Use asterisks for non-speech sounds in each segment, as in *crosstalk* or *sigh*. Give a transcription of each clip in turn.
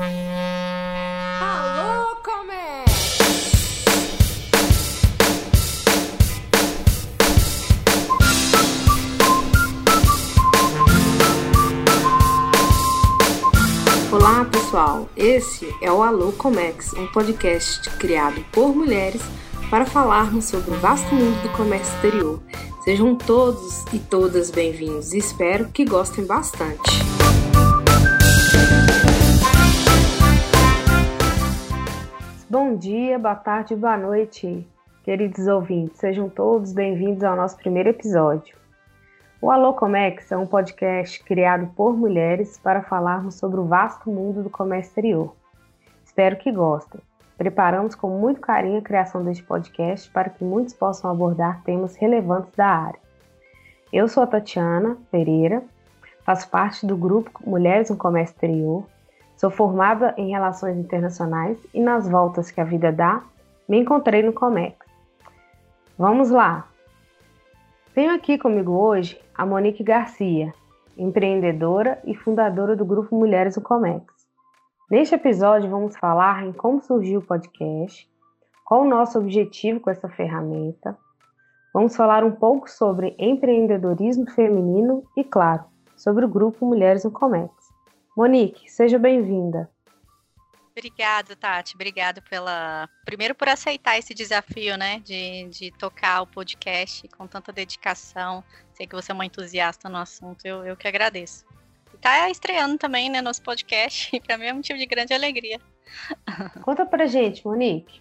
Alô, comércio! Olá, pessoal. Esse é o Alô Comex, um podcast criado por mulheres para falarmos sobre o vasto mundo do comércio exterior. Sejam todos e todas bem-vindos e espero que gostem bastante. Bom dia, boa tarde, boa noite, queridos ouvintes. Sejam todos bem-vindos ao nosso primeiro episódio. O Alô Comex é um podcast criado por mulheres para falarmos sobre o vasto mundo do comércio exterior. Espero que gostem. Preparamos com muito carinho a criação deste podcast para que muitos possam abordar temas relevantes da área. Eu sou a Tatiana Pereira, faço parte do grupo Mulheres no Comércio Exterior, sou formada em Relações Internacionais e nas voltas que a vida dá, me encontrei no Comex. Vamos lá! Tenho aqui comigo hoje a Monique Garcia, empreendedora e fundadora do grupo Mulheres no Comex. Neste episódio, vamos falar em como surgiu o podcast, qual o nosso objetivo com essa ferramenta. Vamos falar um pouco sobre empreendedorismo feminino e, claro, sobre o grupo Mulheres no Comex. Monique, seja bem-vinda. Obrigada, Tati. Obrigada pela. Primeiro por aceitar esse desafio, né? De, de tocar o podcast com tanta dedicação. Sei que você é uma entusiasta no assunto. Eu, eu que agradeço tá estreando também, né, nosso podcast, *laughs* e para mim é um motivo de grande alegria. Conta pra gente, Monique,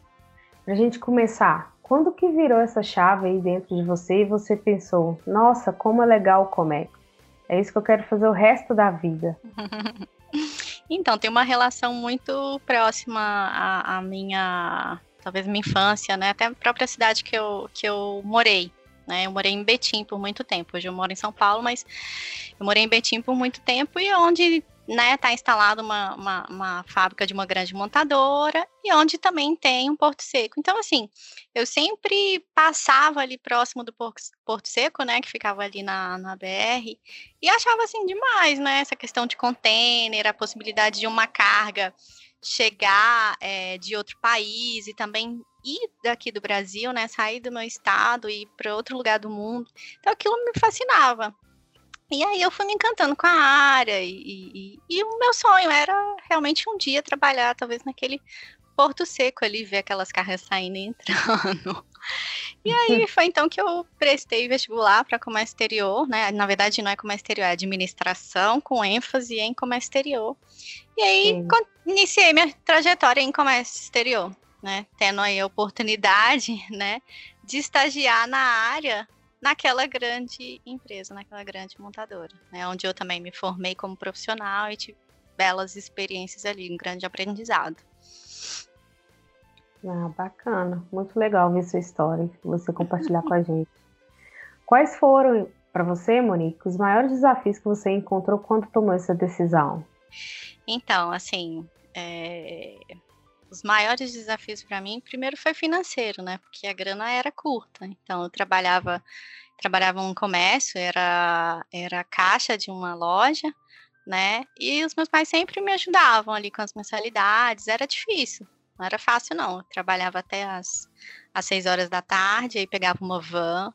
pra gente começar, quando que virou essa chave aí dentro de você e você pensou, nossa, como é legal o Comex, é isso que eu quero fazer o resto da vida? *laughs* então, tem uma relação muito próxima à, à minha, talvez minha infância, né, até a própria cidade que eu, que eu morei. Né? Eu morei em Betim por muito tempo. Hoje eu moro em São Paulo, mas eu morei em Betim por muito tempo e onde né, está instalada uma, uma, uma, fábrica de uma grande montadora e onde também tem um Porto Seco. Então, assim, eu sempre passava ali próximo do Porto Seco, né, que ficava ali na, na BR, e achava, assim, demais, né, essa questão de container, a possibilidade de uma carga chegar é, de outro país e também ir daqui do Brasil, né, sair do meu estado e ir para outro lugar do mundo. Então aquilo me fascinava. E aí eu fui me encantando com a área e, e, e, o meu sonho era realmente um dia trabalhar, talvez naquele Porto Seco ali, ver aquelas cargas saindo e entrando. *laughs* E aí foi então que eu prestei vestibular para comércio exterior, né? Na verdade não é comércio exterior, é administração com ênfase em comércio exterior. E aí iniciei minha trajetória em comércio exterior, né? Tendo aí a oportunidade, né, de estagiar na área naquela grande empresa, naquela grande montadora, né? Onde eu também me formei como profissional e tive belas experiências ali, um grande aprendizado. Ah, bacana. Muito legal ver sua história, você compartilhar com a gente. Quais foram, para você, Monique, os maiores desafios que você encontrou quando tomou essa decisão? Então, assim, é... os maiores desafios para mim, primeiro foi financeiro, né? Porque a grana era curta. Então, eu trabalhava, trabalhava um comércio, era, era caixa de uma loja, né? E os meus pais sempre me ajudavam ali com as mensalidades, era difícil. Não era fácil, não. Eu trabalhava até as, as seis horas da tarde, aí pegava uma van,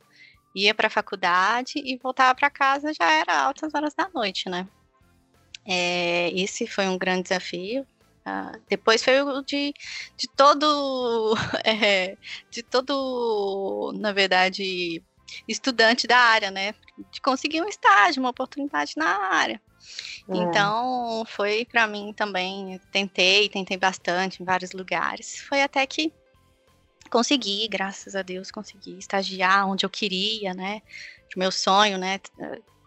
ia para a faculdade e voltava para casa já era altas horas da noite, né? É, esse foi um grande desafio. Uh, depois foi o de, de todo, *laughs* é, de todo, na verdade, estudante da área, né? De conseguir um estágio, uma oportunidade na área. É. Então, foi para mim também, tentei, tentei bastante em vários lugares. Foi até que consegui, graças a Deus, consegui estagiar onde eu queria, né? Meu sonho, né?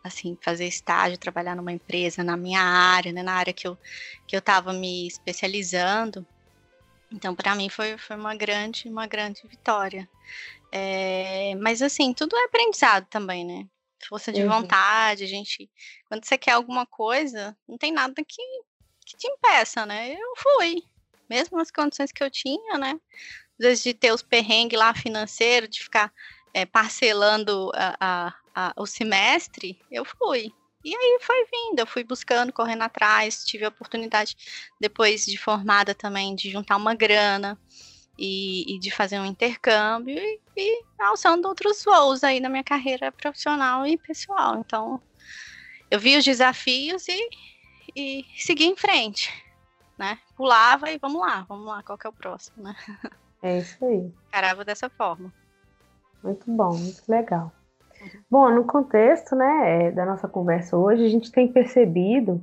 Assim, fazer estágio, trabalhar numa empresa na minha área, né? Na área que eu, que eu tava me especializando. Então, para mim foi, foi uma grande, uma grande vitória. É, mas assim, tudo é aprendizado também, né? força de uhum. vontade, a gente. Quando você quer alguma coisa, não tem nada que, que te impeça, né? Eu fui. Mesmo as condições que eu tinha, né? Às vezes de ter os perrengues lá financeiro, de ficar é, parcelando a, a, a, o semestre, eu fui. E aí foi vindo, eu fui buscando, correndo atrás, tive a oportunidade, depois de formada também, de juntar uma grana e, e de fazer um intercâmbio e, e alçando outros voos aí na minha carreira profissional e pessoal. Então, eu vi os desafios e, e segui em frente, né? Pulava e vamos lá, vamos lá, qual que é o próximo, né? É isso aí. Carava dessa forma. Muito bom, muito legal. Bom, no contexto né, é, da nossa conversa hoje, a gente tem percebido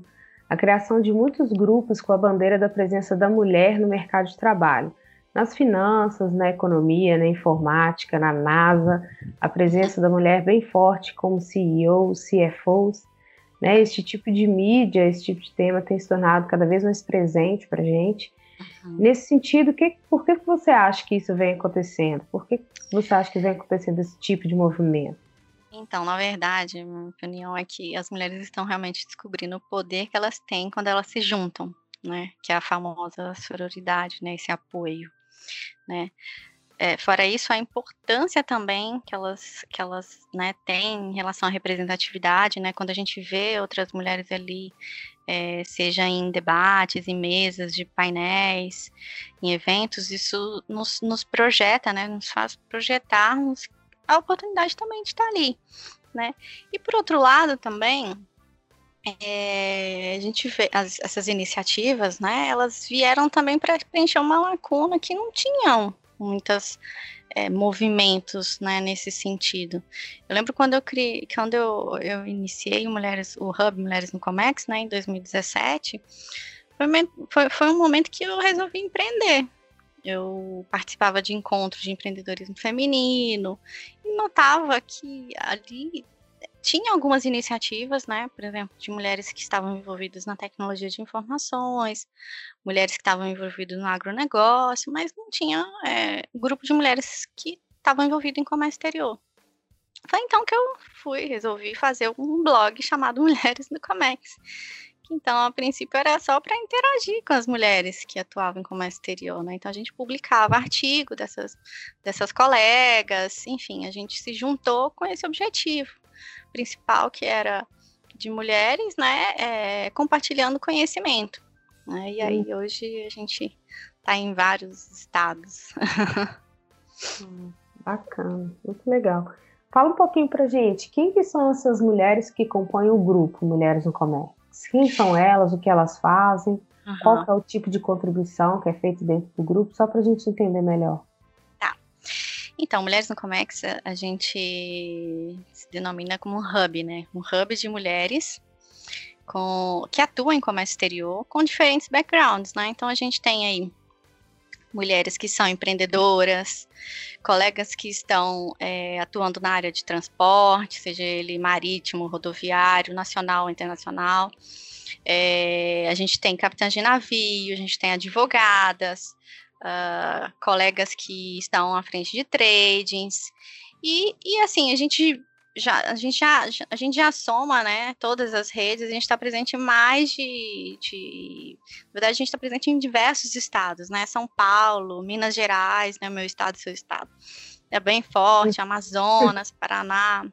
a criação de muitos grupos com a bandeira da presença da mulher no mercado de trabalho. Nas finanças, na economia, na informática, na NASA, a presença da mulher bem forte como CEOs, CFOs. Né, este tipo de mídia, esse tipo de tema tem se tornado cada vez mais presente para a gente. Uhum. Nesse sentido, que, por que você acha que isso vem acontecendo? Por que você acha que vem acontecendo esse tipo de movimento? Então, na verdade, minha opinião é que as mulheres estão realmente descobrindo o poder que elas têm quando elas se juntam, né? Que é a famosa sororidade, né? Esse apoio, né? É, fora isso, a importância também que elas, que elas né, têm em relação à representatividade, né? Quando a gente vê outras mulheres ali, é, seja em debates, em mesas de painéis, em eventos, isso nos, nos projeta, né? Nos faz projetarmos a oportunidade também de estar ali, né? E por outro lado também, é, a gente vê as, essas iniciativas, né? Elas vieram também para preencher uma lacuna que não tinham muitas é, movimentos, né, nesse sentido. Eu lembro quando eu criei, quando eu, eu iniciei Mulheres, o Hub Mulheres no Comex, né, em 2017, foi, foi, foi um momento que eu resolvi empreender, eu participava de encontros de empreendedorismo feminino e notava que ali tinha algumas iniciativas, né, por exemplo, de mulheres que estavam envolvidas na tecnologia de informações, mulheres que estavam envolvidas no agronegócio, mas não tinha é, grupo de mulheres que estavam envolvidas em comércio exterior. Foi então que eu fui, resolvi fazer um blog chamado *laughs* Mulheres no Comex, então, a princípio era só para interagir com as mulheres que atuavam em comércio exterior, né? Então a gente publicava artigo dessas, dessas colegas, enfim, a gente se juntou com esse objetivo principal que era de mulheres, né? É, compartilhando conhecimento. Né? E aí hoje a gente está em vários estados. *laughs* hum, bacana, muito legal. Fala um pouquinho pra gente, quem que são essas mulheres que compõem o grupo Mulheres no Comércio? Quem são elas, o que elas fazem, uhum. qual é o tipo de contribuição que é feito dentro do grupo, só para a gente entender melhor. Tá. Então, Mulheres no Comex, a gente se denomina como um hub, né? Um hub de mulheres com, que atuam em comércio exterior com diferentes backgrounds, né? Então, a gente tem aí mulheres que são empreendedoras, colegas que estão é, atuando na área de transporte, seja ele marítimo, rodoviário, nacional internacional. É, a gente tem capitães de navio, a gente tem advogadas, uh, colegas que estão à frente de tradings. E, e assim, a gente já, a, gente já, a gente já soma, né, todas as redes, a gente está presente em mais de, de, Na verdade, a gente está presente em diversos estados, né, São Paulo, Minas Gerais, né, meu estado seu estado. É bem forte, Amazonas, Paraná,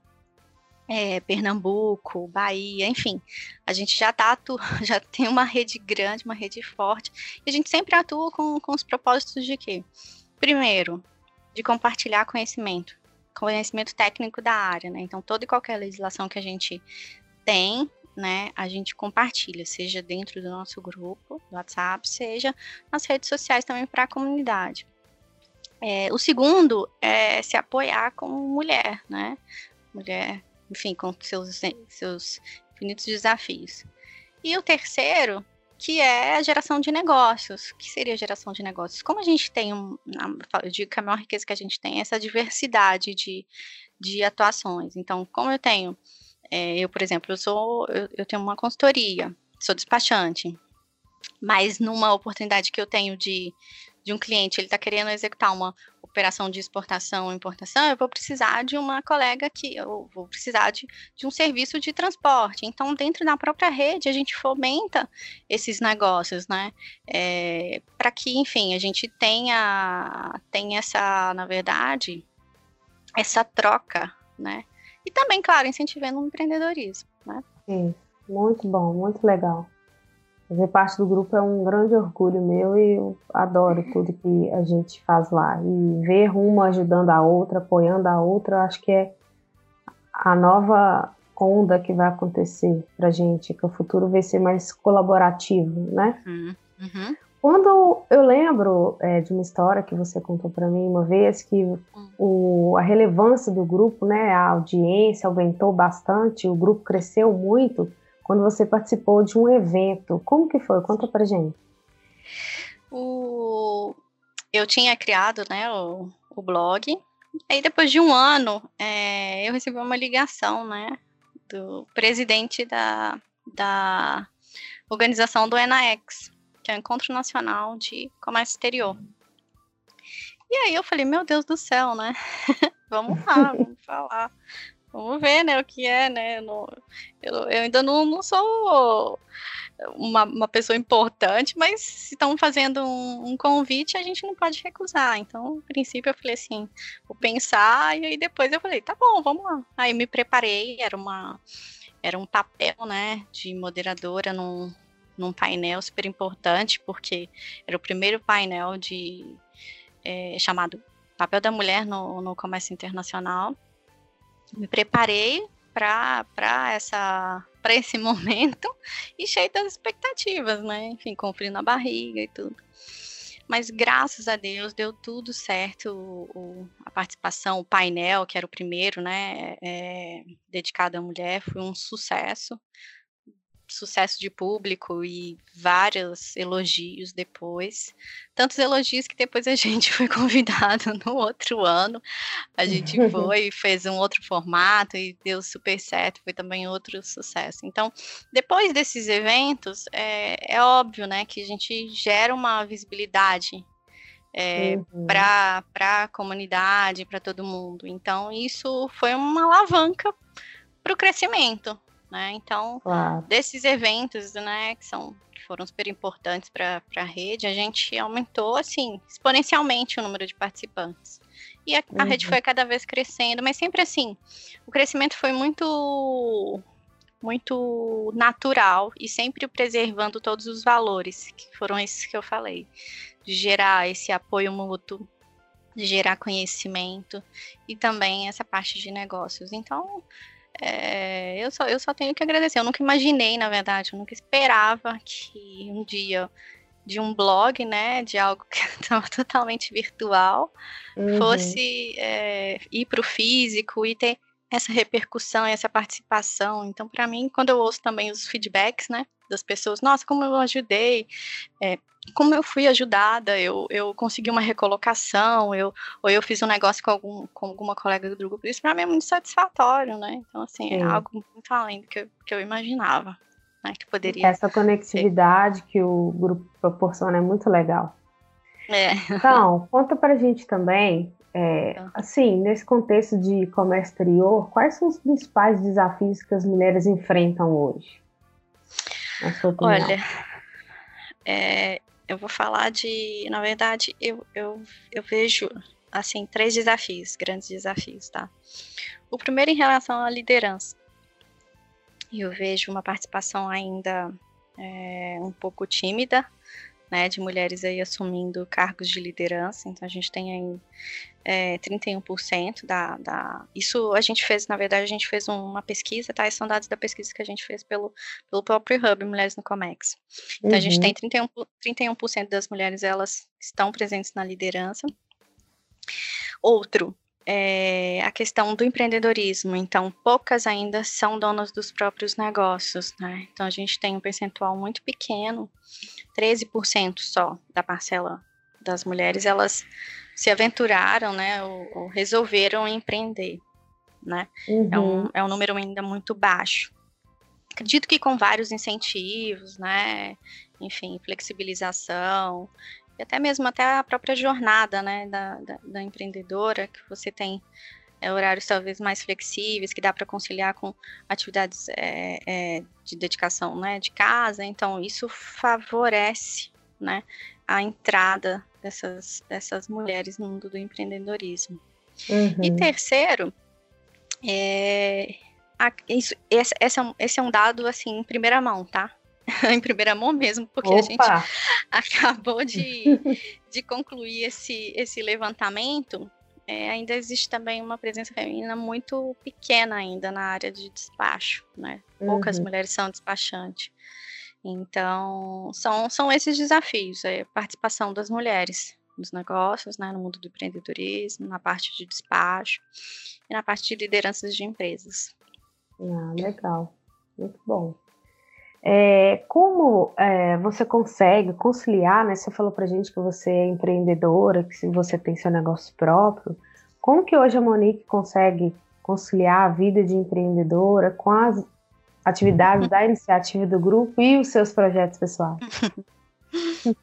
é, Pernambuco, Bahia, enfim, a gente já tá *laughs* já tem uma rede grande, uma rede forte, e a gente sempre atua com, com os propósitos de quê? Primeiro, de compartilhar conhecimento conhecimento técnico da área, né? Então, toda e qualquer legislação que a gente tem, né, a gente compartilha, seja dentro do nosso grupo, do WhatsApp, seja nas redes sociais também para a comunidade. É, o segundo é se apoiar como mulher, né? Mulher, enfim, com seus, seus infinitos desafios. E o terceiro que é a geração de negócios. O que seria geração de negócios? Como a gente tem, um, eu digo que a maior riqueza que a gente tem é essa diversidade de, de atuações. Então, como eu tenho, é, eu, por exemplo, eu sou, eu, eu tenho uma consultoria, sou despachante, mas numa oportunidade que eu tenho de, de um cliente, ele está querendo executar uma operação de exportação ou importação, eu vou precisar de uma colega que eu vou precisar de, de um serviço de transporte. Então, dentro da própria rede, a gente fomenta esses negócios, né? É, Para que, enfim, a gente tenha, tenha essa, na verdade, essa troca, né? E também, claro, incentivando o empreendedorismo, né? Isso, muito bom, muito legal. Fazer parte do grupo é um grande orgulho meu e eu adoro tudo que a gente faz lá. E ver uma ajudando a outra, apoiando a outra, acho que é a nova onda que vai acontecer pra gente, que o futuro vai ser mais colaborativo, né? Uhum. Uhum. Quando eu lembro é, de uma história que você contou para mim uma vez, que o, a relevância do grupo, né, a audiência aumentou bastante, o grupo cresceu muito quando você participou de um evento. Como que foi? Conta pra gente. O... Eu tinha criado né, o, o blog, aí depois de um ano é, eu recebi uma ligação né, do presidente da, da organização do ENAEX que é o Encontro Nacional de Comércio Exterior. E aí eu falei, meu Deus do céu, né? *laughs* vamos lá, vamos falar. Vamos ver, né, o que é, né? Eu, eu, ainda não, não sou uma, uma, pessoa importante, mas se estão fazendo um, um, convite, a gente não pode recusar. Então, no princípio, eu falei assim, vou pensar, e aí depois eu falei, tá bom, vamos lá. Aí me preparei, era uma era um papel, né, de moderadora num, num painel super importante, porque era o primeiro painel de é, chamado Papel da Mulher no, no Comércio Internacional. Me preparei para essa para esse *laughs* momento e cheio das expectativas, né? Enfim, com frio na barriga e tudo. Mas graças a Deus deu tudo certo. O, o, a participação, o painel, que era o primeiro, né? É, dedicado à mulher, foi um sucesso sucesso de público e vários elogios depois. Tantos elogios que depois a *laughs* gente foi convidado *laughs* no outro ano. A gente *laughs* foi e fez um outro formato e deu super certo, foi também outro sucesso. Então, depois desses eventos, é, é óbvio né, que a gente gera uma visibilidade é, uhum. para a comunidade, para todo mundo. Então, isso foi uma alavanca para o crescimento, né? Então, claro. desses eventos, né, que são que foram super importantes para a rede, a gente aumentou assim exponencialmente o número de participantes. E a, uhum. a rede uhum. foi cada vez crescendo, mas sempre assim, o crescimento foi muito muito natural e sempre preservando todos os valores, que foram esses que eu falei, de gerar esse apoio mútuo, de gerar conhecimento e também essa parte de negócios. Então, é, eu, só, eu só tenho que agradecer. Eu nunca imaginei, na verdade, eu nunca esperava que um dia de um blog, né, de algo que *laughs* estava totalmente virtual, uhum. fosse é, ir para o físico e ter essa repercussão, essa participação. Então, para mim, quando eu ouço também os feedbacks, né, das pessoas, nossa, como eu ajudei, é, como eu fui ajudada, eu, eu consegui uma recolocação, eu, ou eu fiz um negócio com, algum, com alguma colega do grupo, isso para mim é muito satisfatório, né? Então, assim, é Sim. é algo muito além do que eu, que eu imaginava, né? Que poderia. Essa conectividade que o grupo proporciona é muito legal. É. Então, conta pra gente também, é, então. assim, nesse contexto de comércio exterior, quais são os principais desafios que as mulheres enfrentam hoje? Olha, é, eu vou falar de, na verdade, eu, eu, eu vejo assim três desafios, grandes desafios, tá? O primeiro em relação à liderança. Eu vejo uma participação ainda é, um pouco tímida né, de mulheres aí assumindo cargos de liderança. Então a gente tem aí é, 31% da, da. Isso a gente fez, na verdade, a gente fez uma pesquisa, tá? Esses são dados da pesquisa que a gente fez pelo, pelo próprio Hub Mulheres no Comex. Então uhum. a gente uhum. tem 31%, 31 das mulheres elas estão presentes na liderança. Outro, é, a questão do empreendedorismo. Então, poucas ainda são donas dos próprios negócios, né? Então, a gente tem um percentual muito pequeno, 13% só da parcela das mulheres, elas se aventuraram, né, ou, ou resolveram empreender, né? Uhum. É, um, uhum. é um número ainda muito baixo. Acredito que com vários incentivos, né, enfim, flexibilização, e até mesmo até a própria jornada né, da, da, da empreendedora, que você tem é, horários talvez mais flexíveis, que dá para conciliar com atividades é, é, de dedicação né, de casa, então isso favorece né, a entrada dessas, dessas mulheres no mundo do empreendedorismo. Uhum. E terceiro, é, isso, esse, esse, é um, esse é um dado, assim, em primeira mão, tá? *laughs* em primeira mão mesmo, porque Opa. a gente *laughs* acabou de, *laughs* de concluir esse, esse levantamento. É, ainda existe também uma presença feminina muito pequena ainda na área de despacho, né? Poucas uhum. mulheres são despachantes. Então, são, são esses desafios, é, a participação das mulheres nos negócios, né, no mundo do empreendedorismo, na parte de despacho e na parte de lideranças de empresas. Ah, legal, muito bom. É, como é, você consegue conciliar, né? Você falou pra gente que você é empreendedora, que você tem seu negócio próprio. Como que hoje a Monique consegue conciliar a vida de empreendedora com as atividades da iniciativa do grupo e os seus projetos pessoais? *laughs*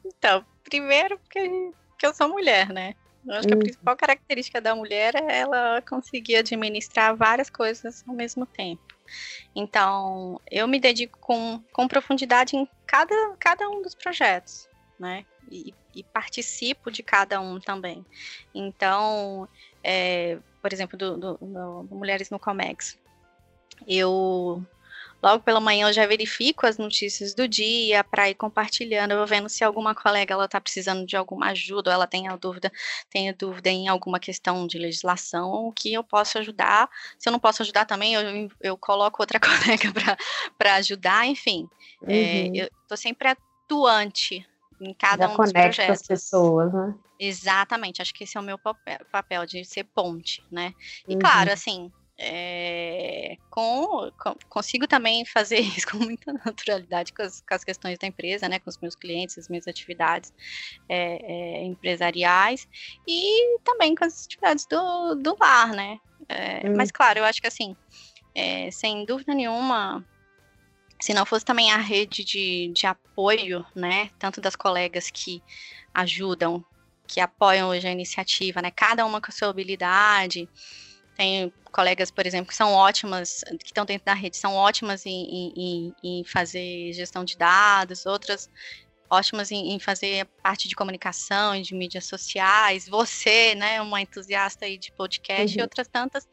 Então, primeiro porque que eu sou mulher, né? Eu acho que a uhum. principal característica da mulher é ela conseguir administrar várias coisas ao mesmo tempo. Então, eu me dedico com, com profundidade em cada, cada um dos projetos, né? E, e participo de cada um também. Então, é, por exemplo, do, do, do Mulheres no Comex, eu Logo pela manhã eu já verifico as notícias do dia para ir compartilhando, eu vou vendo se alguma colega ela está precisando de alguma ajuda, ou ela tem dúvida, tem dúvida em alguma questão de legislação, que eu posso ajudar. Se eu não posso ajudar também, eu, eu coloco outra *laughs* colega para ajudar, enfim. É, uhum. É, eu estou sempre atuante em cada Já um dos projetos. as pessoas, né? Exatamente, acho que esse é o meu papel, papel de ser ponte, né? E uhum. claro, assim, é, com, com, consigo também fazer *laughs* isso com muita naturalidade com as, com as, questões da empresa, né, com os meus clientes, as minhas atividades é, é, empresariais e também com as atividades do, do lar, né? Hum. Mas claro, eu acho que assim, é, sem dúvida nenhuma, se não fosse também a rede de, de apoio, né, tanto das colegas que ajudam, que apoiam hoje a iniciativa, né, cada uma com a sua habilidade, tem colegas, por exemplo, que são ótimas, que estão dentro da rede, são ótimas em, em, em fazer gestão de dados, outras ótimas em, em, fazer parte de comunicação e de mídias sociais. Você, né, uma entusiasta aí de podcast uhum. e outras tantas,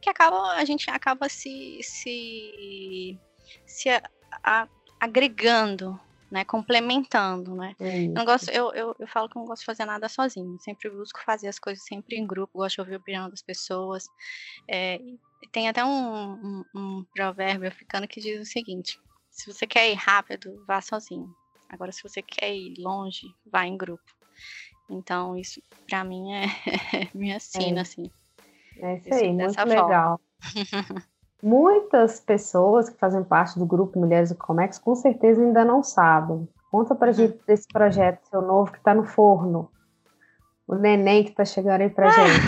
que acaba, a gente acaba se, se, se a, a, agregando né? Complementando, né? É eu, não gosto, eu, eu, eu falo que eu não gosto de fazer nada sozinho. Sempre busco fazer as coisas sempre em grupo, gosto de ouvir a opinião das pessoas. É, tem até um, um, um provérbio africano que diz o seguinte: se você quer ir rápido, vá sozinho. Agora, se você quer ir longe, vá em grupo. Então, isso para mim é, *laughs* é minha sina, é. assim. É isso aí, muito legal. *laughs* Muitas pessoas que fazem parte do grupo Mulheres do Comex com certeza ainda não sabem. Conta pra uhum. gente desse projeto seu novo que está no forno. O neném que está chegando aí pra gente.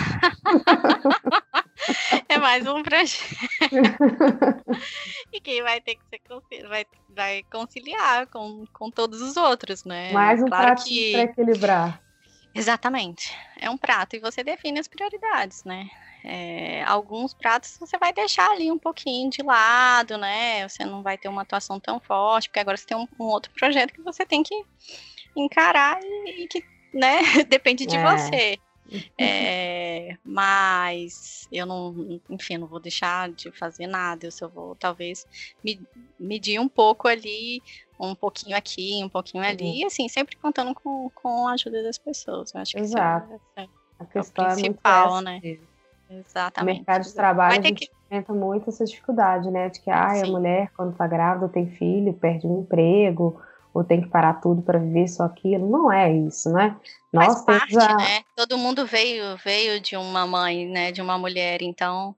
*laughs* é mais um projeto. *laughs* e quem vai ter que ser vai, vai conciliar com, com todos os outros, né? Mais um claro prato que... para equilibrar. Exatamente. É um prato e você define as prioridades, né? É, alguns pratos você vai deixar ali um pouquinho de lado, né? Você não vai ter uma atuação tão forte, porque agora você tem um, um outro projeto que você tem que encarar e, e que, né, *laughs* depende de é. você. É, mas eu não, enfim, não vou deixar de fazer nada, eu só vou talvez me, medir um pouco ali, um pouquinho aqui, um pouquinho ali, e assim, sempre contando com, com a ajuda das pessoas. Eu acho que Exato. isso é, é, a questão é o principal, é né? Exatamente. O mercado de trabalho a gente que... enfrenta muito essa dificuldade, né? De que ah, a mulher, quando tá grávida, tem filho, perde um emprego, ou tem que parar tudo para viver só aquilo. Não é isso, né? Nós Faz parte, a... né? Todo mundo veio, veio de uma mãe, né? De uma mulher, então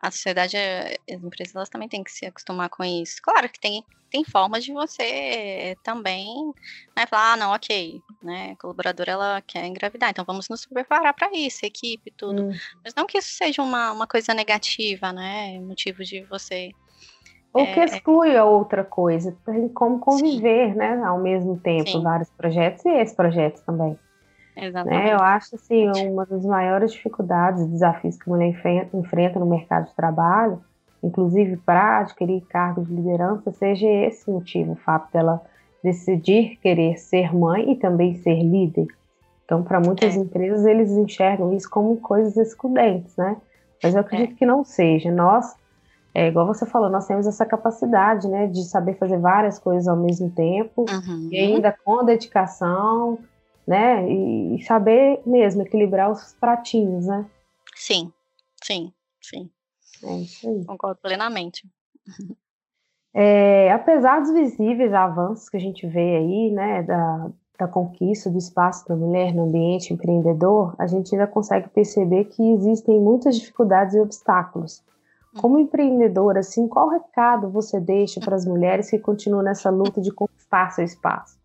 a sociedade, as empresas elas também têm que se acostumar com isso. Claro que tem, tem formas de você também né, falar, ah, não, ok, né, a colaboradora ela quer engravidar, então vamos nos preparar para isso, equipe, tudo. Hum. Mas não que isso seja uma, uma coisa negativa, né, motivo de você... Ou é... que exclui a outra coisa, como conviver, Sim. né, ao mesmo tempo, Sim. vários projetos e esse projeto também. Exatamente. Né? Eu acho assim, uma das maiores dificuldades e desafios que a mulher enfrenta no mercado de trabalho, inclusive para adquirir cargos de liderança, seja esse motivo, o fato dela decidir querer ser mãe e também ser líder. Então, para muitas é. empresas, eles enxergam isso como coisas excludentes, né? Mas eu acredito é. que não seja. Nós é igual você falou, nós temos essa capacidade, né, de saber fazer várias coisas ao mesmo tempo, Uhum. e ainda com dedicação, né, e saber mesmo equilibrar os pratinhos, né? Sim, sim, sim. É isso aí. Concordo plenamente. É, apesar dos visíveis avanços que a gente vê aí, né, da, da conquista do espaço da mulher no ambiente empreendedor, a gente ainda consegue perceber que existem muitas dificuldades e obstáculos. Como empreendedora, assim, qual recado você deixa para as mulheres que continuam nessa luta de conquistar seu espaço?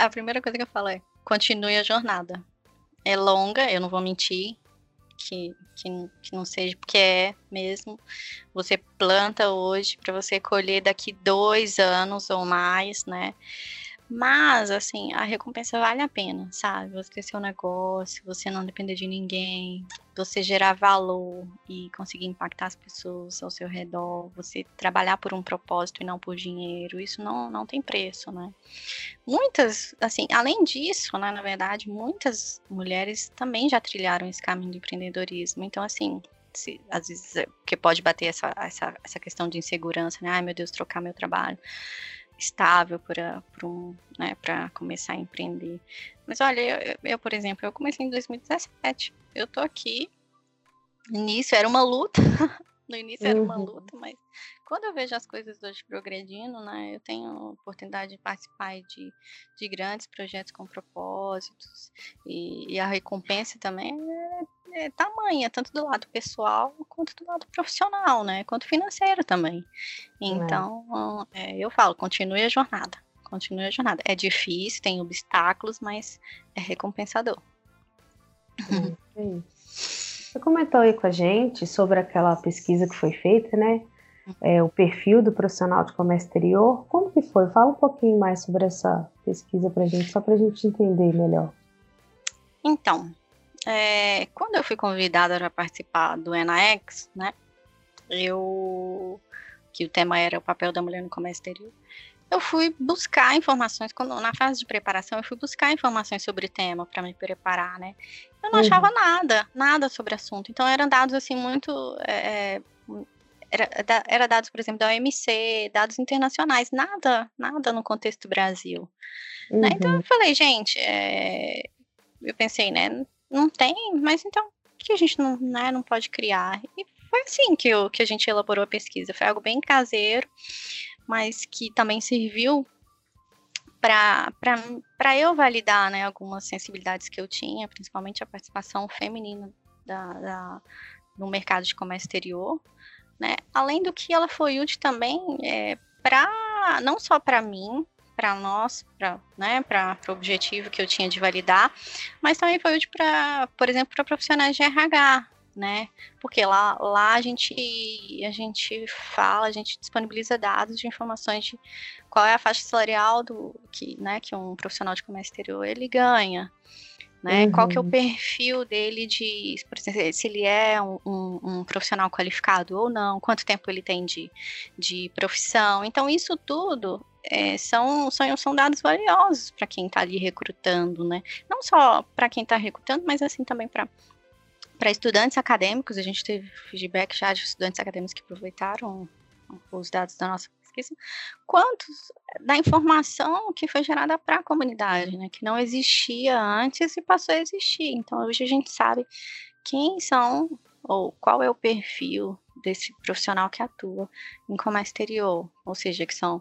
A primeira coisa que eu falo é: continue a jornada. É longa, eu não vou mentir, que, que, que não seja, porque é mesmo. Você planta hoje para você colher daqui dois anos ou mais, né? Mas, assim, a recompensa vale a pena, sabe? Você ter seu negócio, você não depender de ninguém, você gerar valor e conseguir impactar as pessoas ao seu redor, você trabalhar por um propósito e não por dinheiro, isso não, não tem preço, né? Muitas, assim, além disso, né, na verdade, muitas mulheres também já trilharam esse caminho do empreendedorismo. Então, assim, se, às vezes, é, porque pode bater essa, essa, essa questão de insegurança, né? Ai, meu Deus, trocar meu trabalho estável para um, né, começar a empreender. Mas olha, eu, eu, por exemplo, eu comecei em 2017. Eu tô aqui. Início era uma luta. No início era uma luta, mas quando eu vejo as coisas hoje progredindo, né, eu tenho a oportunidade de participar de, de grandes projetos com propósitos e, e a recompensa também é, é, tamanha, tanto do lado pessoal quanto do lado profissional, né, quanto financeiro também. Então, é. É, eu falo, continue a jornada, continue a jornada. É difícil, tem obstáculos, mas é recompensador. É Você comentou aí com a gente sobre aquela pesquisa que foi feita, né? É, o perfil do profissional de comércio exterior. Como que foi? Fala um pouquinho mais sobre essa pesquisa para a gente, só para a gente entender melhor. Então, é, quando eu fui convidada para participar do ENAEX, né? Eu que o tema era o papel da mulher no comércio exterior, eu fui buscar informações, quando, na fase de preparação, eu fui buscar informações sobre o tema para me preparar, né? Eu não uhum. achava nada, nada sobre o assunto. Então eram dados assim muito. É, era, era dados, por exemplo, da OMC, dados internacionais, nada, nada no contexto do Brasil. Uhum. Né? Então eu falei, gente, é, eu pensei, né? Não tem, mas então por que a gente não, né, não pode criar? E foi assim que, eu, que a gente elaborou a pesquisa. Foi algo bem caseiro, mas que também serviu para eu validar né, algumas sensibilidades que eu tinha, principalmente a participação feminina da, da, no mercado de comércio exterior. Né? Além do que ela foi útil também é, para não só para mim, para nós, para né, o objetivo que eu tinha de validar, mas também foi útil para, por exemplo, para profissionais de RH, né? Porque lá, lá a gente a gente fala, a gente disponibiliza dados de informações de qual é a faixa salarial do que, né, que um profissional de comércio exterior ele ganha, né? Uhum. Qual que é o uhum. perfil dele de, por exemplo, se ele é um, um, um, profissional qualificado ou não, quanto tempo ele tem de, de profissão. Então, isso tudo é, são, são, são dados valiosos para quem está ali recrutando, né? Não só para quem está recrutando, mas assim também para para estudantes acadêmicos, a gente teve feedback já de estudantes acadêmicos que aproveitaram os dados da nossa pesquisa, quantos da informação que foi gerada para a comunidade, né, que não existia antes e passou a existir. Então, hoje a gente sabe quem são ou qual é o perfil desse profissional que atua em comércio exterior, ou seja, que são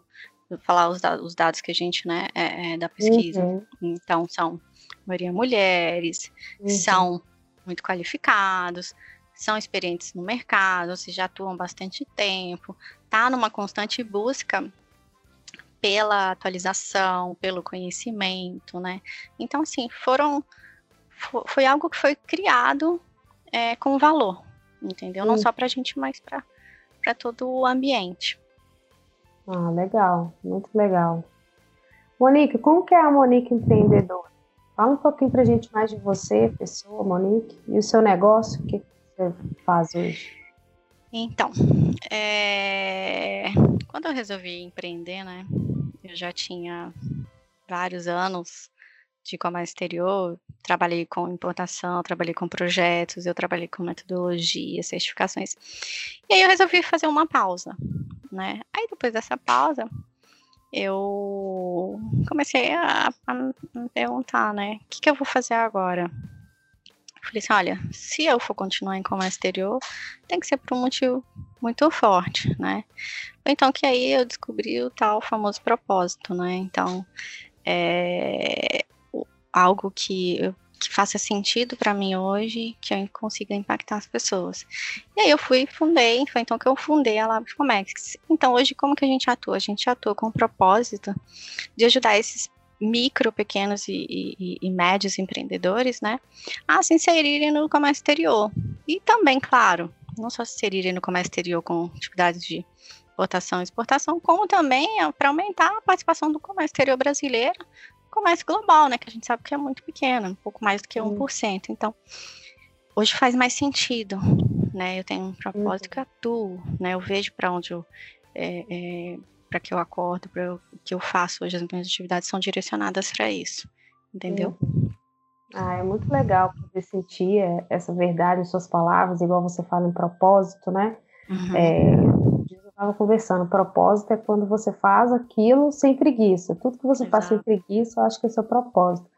vou falar os dados, os dados que a gente, né, é, é da pesquisa. Uhum. Então, são maioria mulheres, uhum. são muito qualificados, são experientes no mercado, se já atuam bastante tempo, tá numa constante busca pela atualização, pelo conhecimento, né? Então, assim, foram foi algo que foi criado é, com valor, entendeu? Não só para a gente, mas para todo o ambiente. Ah, legal, muito legal. Monique, como que é a Monique empreendedora? Fala um pouquinho para a gente mais de você, pessoa, Monique, e o seu negócio, o que você faz hoje? Então, é... quando eu resolvi empreender, né, eu já tinha vários anos de comércio exterior, trabalhei com importação, trabalhei com projetos, eu trabalhei com metodologia, certificações. E aí eu resolvi fazer uma pausa, né? Aí depois dessa pausa, eu comecei a, a me perguntar, né? O que, que eu vou fazer agora? Falei assim, olha, se eu for continuar em comércio exterior, tem que ser por um motivo muito forte, né? Então que aí eu descobri o tal famoso propósito, né? Então, é algo que, que faça sentido para mim hoje, que eu consiga impactar as pessoas. E aí eu fui fundei, foi então que eu fundei a Lab Comex. Então hoje como que a gente atua? A gente atua com o propósito de ajudar esses micro, pequenos e, e, e, médios empreendedores, né, a se inserirem no comércio exterior. E também, claro, não só se inserirem no comércio exterior com atividades de importação e exportação, como também para aumentar a participação do comércio exterior brasileiro, comércio global, né, que a gente sabe que é muito pequeno, um pouco mais do que 1%. Então, hoje faz mais sentido, né, eu tenho um propósito uhum. que atuo, né, eu vejo para onde eu é, é, para que eu acordo, para o que eu faço hoje, as minhas atividades são direcionadas para isso, entendeu? Uhum. Ah, é muito legal poder sentir essa verdade em suas palavras, igual você fala em propósito, né? Uhum. É, estava conversando, propósito é quando você faz aquilo sem preguiça. Tudo que você Exato. faz sem preguiça, eu acho que é seu propósito.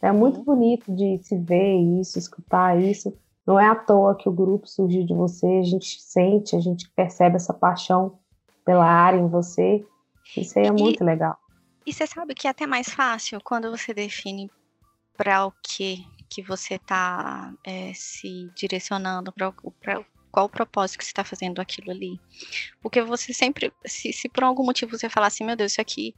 É muito uhum. bonito de se ver isso, escutar isso. Não é à toa que o grupo surgiu de você, a gente sente, a gente percebe essa paixão pela área em você. Isso aí é muito legal. E você sabe que é até mais fácil quando você define para o que que você está é, se direcionando, para qual o propósito que você está fazendo aquilo ali. Porque você sempre, se, se, por algum motivo você falar assim, meu Deus, isso aqui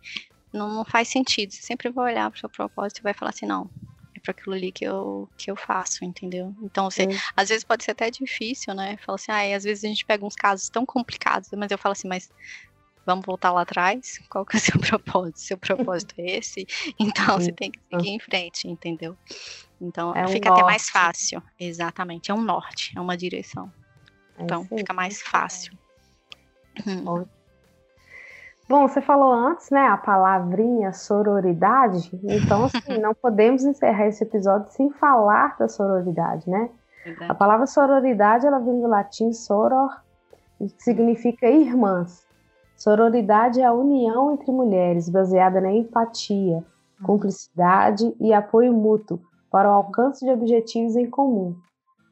não, não faz sentido, você sempre vai olhar para o seu propósito e vai falar assim, não, é para aquilo ali que eu, que eu faço, entendeu? Então, você, às vezes pode ser até difícil, né? Fala assim, ah, às vezes a gente pega uns casos tão complicados, mas eu falo assim, mas vamos voltar lá atrás? Qual que é o seu *laughs* propósito? Seu propósito é esse? Então, você tem que seguir em frente, entendeu? Então, é um fica norte. até mais fácil. Exatamente, é um norte, é uma direção. É então, fica mais fácil. Hum. Bom, você falou antes, né, a palavrinha sororidade, então assim, *laughs* não podemos encerrar esse episódio sem falar da sororidade, né? Verdade. A palavra sororidade, ela vem do latim soror, que significa irmãs. Sororidade é a união entre mulheres, baseada na empatia, uhum. cumplicidade e apoio mútuo para o alcance de objetivos em comum,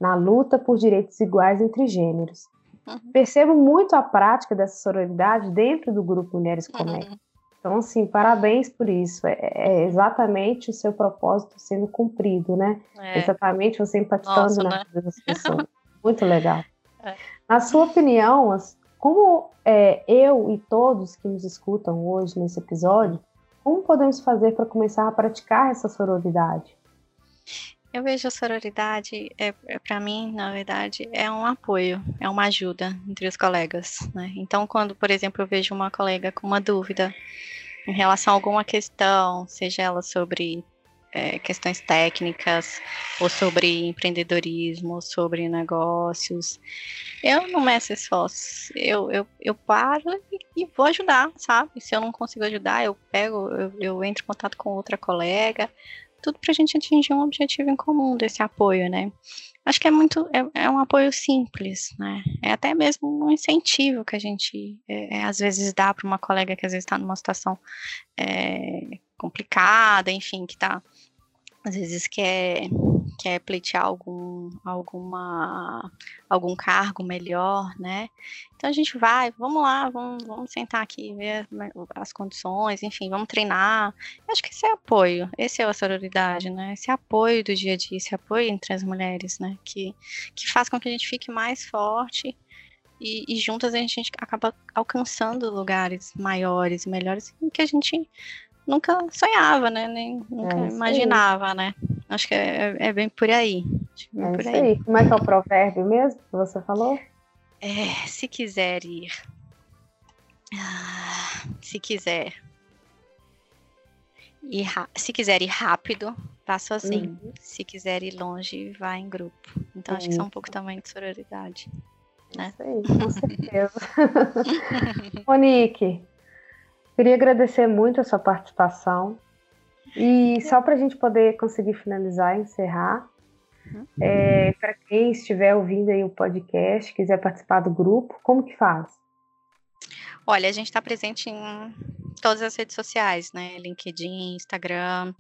na luta por direitos iguais entre gêneros. Uhum. Percebo muito a prática dessa sororidade dentro do grupo Mulheres Conectam. Uhum. Então, assim, parabéns por isso. É, é, exatamente o seu propósito sendo cumprido, né? É. Exatamente você empatizando Nossa, na né? vida das pessoas. *laughs* muito legal. É. Na sua opinião, como é, eu e todos que nos escutam hoje nesse episódio, como podemos fazer para começar a praticar essa sororidade? Eu vejo a sororidade, é, é para mim, na verdade, é um apoio, é uma ajuda entre os colegas. Né? Então, quando, por exemplo, eu vejo uma colega com uma dúvida em relação a alguma questão, seja ela sobre é, questões técnicas, ou sobre empreendedorismo, ou sobre negócios, eu não meço esforços. Eu, eu, eu paro e, e, vou ajudar, sabe? Se eu não consigo ajudar, eu pego, eu, eu entro em contato com outra colega, tudo para a gente atingir um objetivo em comum desse apoio, né? Acho que é muito, é, é um apoio simples, né? É até mesmo um incentivo que a gente é, é às vezes dá para uma colega que às vezes está numa situação é, complicada, enfim, que está às vezes quer, quer pleitear algum, alguma, algum cargo melhor, né? Então a gente vai, vamos lá, vamos, vamos sentar aqui, ver as condições, enfim, vamos treinar. Eu acho que esse é apoio, esse é a sororidade, né? Esse apoio do dia a dia, esse apoio entre as mulheres, né? Que, que faz com que a gente fique mais forte e, e juntas a gente, acaba alcançando lugares maiores, melhores, que a gente nunca sonhava, né? Nem nunca é imaginava, né? Acho que é, é, bem por aí. Bem é por aí. aí. Como é que é o provérbio mesmo que você falou? É, se quiser ir. Ah, se quiser. Ir, se quiser ir rápido, vá sozinho. Uhum. Se quiser ir longe, vá em grupo. Então, acho que isso é um pouco também de sororidade. Né? Isso aí, com certeza. *laughs* Monique, Queria agradecer muito a sua participação. E só para a gente poder conseguir finalizar e encerrar, uhum. é, para quem estiver ouvindo aí o podcast, quiser participar do grupo, como que faz? Olha, a gente está presente em todas as redes sociais, né? LinkedIn, Instagram,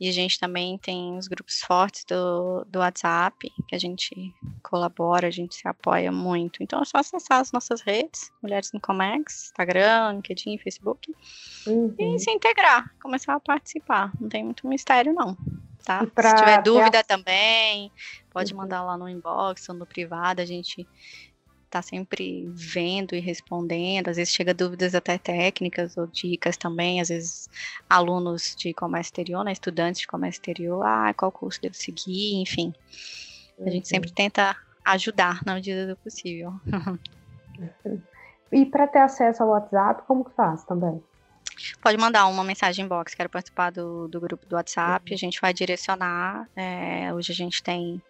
e a gente também tem os grupos fortes do, do WhatsApp, que a gente colabora, a gente se apoia muito. Então é só acessar as nossas redes, Mulheres no Comex, Instagram, LinkedIn, Facebook, uhum. e se integrar, começar a participar. Não tem muito mistério, não. Tá? Se tiver dúvida também, pode uhum. mandar lá no inbox ou no privado, a gente tá sempre vendo e respondendo, às vezes chega dúvidas até técnicas ou dicas também, às vezes alunos de comércio exterior, né, estudantes de comércio exterior, ah, qual curso devo seguir, enfim. A gente sempre tenta ajudar na medida do possível. *laughs* E para ter acesso ao WhatsApp, como que faz também? Pode mandar uma mensagem inbox, quero participar do, do grupo do WhatsApp, uhum. a gente vai direcionar. É, hoje a gente tem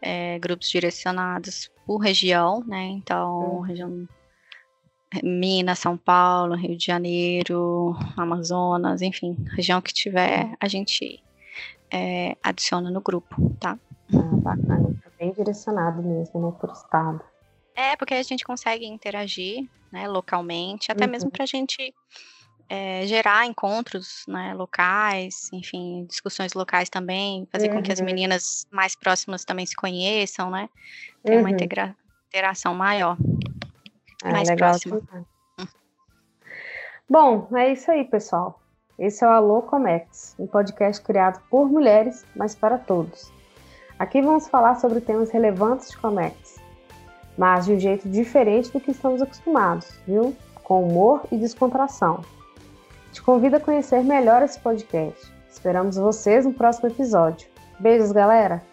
é, grupos direcionados por região, né? Então, uhum. região Minas, São Paulo, Rio de Janeiro, Amazonas, enfim, região que tiver, a gente é, adiciona no grupo, tá? Ah, bacana, tá bem direcionado mesmo, né, por estado. É, porque a gente consegue interagir, né, localmente, até uhum. mesmo para a gente é, gerar encontros né, locais, enfim, discussões locais também, fazer uhum. com que as uhum. meninas mais próximas também se conheçam, né? Ter uhum. uma integra interação maior, ah, mais próxima. Hum. Bom, é isso aí, pessoal. Esse é o Alô Comex, um podcast criado por mulheres, mas para todos. Aqui vamos falar sobre temas relevantes de Comex, mas de um jeito diferente do que estamos acostumados, viu? Com humor e descontração. Te convido a conhecer melhor esse podcast. Esperamos vocês no próximo episódio. Beijos, galera!